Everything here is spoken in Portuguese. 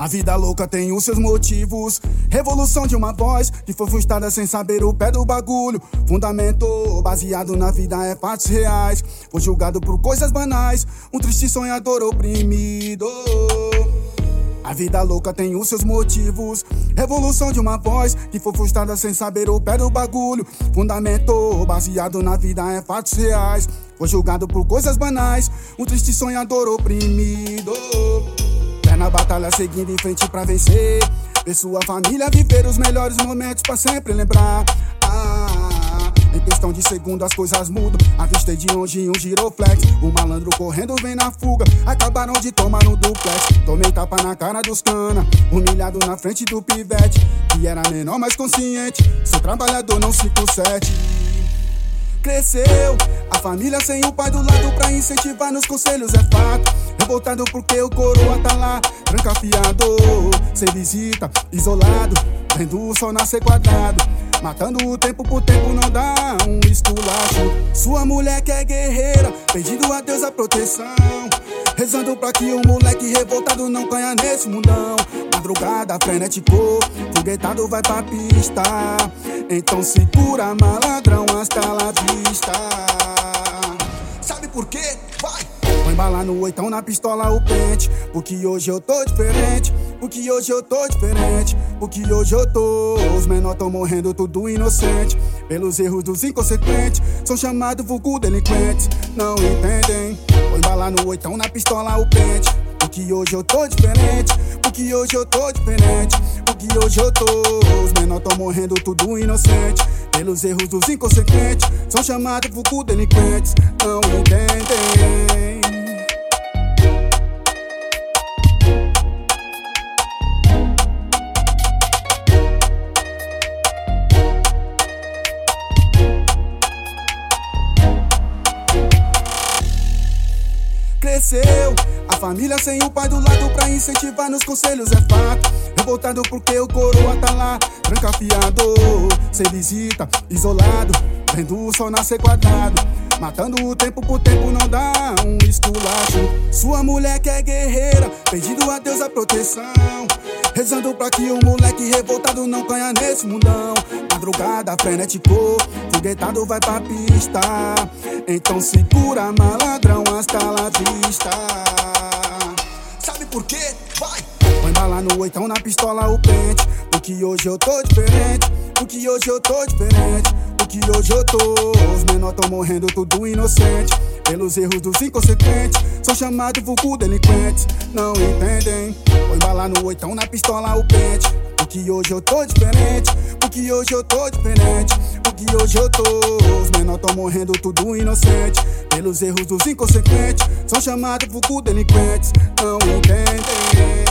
A vida louca tem os seus motivos. Revolução de uma voz que foi frustrada sem saber o pé do bagulho. Fundamento baseado na vida é fatos reais. Foi julgado por coisas banais. Um triste sonhador oprimido. A vida louca tem os seus motivos. Revolução de uma voz que foi frustrada sem saber o pé do bagulho. Fundamento baseado na vida é fatos reais. Foi julgado por coisas banais. Um triste sonhador oprimido na batalha seguindo em frente pra vencer. Ver sua família viver os melhores momentos pra sempre lembrar. Ah, em questão de segundo as coisas mudam. Avistei de longe um giroflex. O malandro correndo vem na fuga. Acabaram de tomar no duplex. Tomei tapa na cara dos cana. Humilhado na frente do pivete. Que era menor, mais consciente. Sou trabalhador, não 57 cresceu. A família sem o pai do lado pra incentivar nos conselhos é fato. Revoltado porque o coroa tá lá, trancafiado. Sem visita, isolado, vendo o sol nascer quadrado. Matando o tempo por tempo não dá um esculacho. Sua mulher que é guerreira, pedindo a Deus a proteção. Rezando pra que o moleque revoltado não caia nesse mundão. Madrugada frenético, foguetado vai pra pista. Então segura maladrão hasta la vista. Sabe por quê? Vai! Põe bala no oitão, na pistola o pente. Porque hoje eu tô diferente. Porque hoje eu tô diferente. Porque hoje eu tô. Os menores tão morrendo, tudo inocente. Pelos erros dos inconsequentes. São chamados vulgo delinquentes. Não entendem. Põe bala no oitão, na pistola o pente. Porque hoje eu tô diferente. Porque hoje eu tô diferente. Porque hoje eu tô. Os menores tão morrendo, tudo inocente. Pelos erros dos inconsequentes. São chamados vulgo delinquentes. Não entendem. cresceu. Família sem o pai do lado pra incentivar nos conselhos é fato. Revoltado porque o coroa tá lá, trancafiado. Sem visita, isolado, vendo o sol nascer quadrado. Matando o tempo por tempo não dá um esculacho. Sua mulher que é guerreira, pedindo a Deus a proteção. Rezando pra que o moleque revoltado não caia nesse mundão. Madrugada frenético, foguetado vai pra pista. Então segura maladrão hasta la vista. Sabe por quê? Vai! Põe bala no oitão, na pistola o pente. Porque hoje eu tô diferente. Porque hoje eu tô diferente. Hoje eu tô. Os menores tão morrendo, tudo inocente. Pelos erros dos inconsequentes. São chamados vulgo delinquentes. Não entendem. Põe bala no oitão, na pistola o pente. Porque hoje eu tô diferente. Porque hoje eu tô diferente. Porque hoje eu tô. Os menores tão morrendo, tudo inocente. Pelos erros dos inconsequentes. São chamados vulgo delinquentes. Não entendem.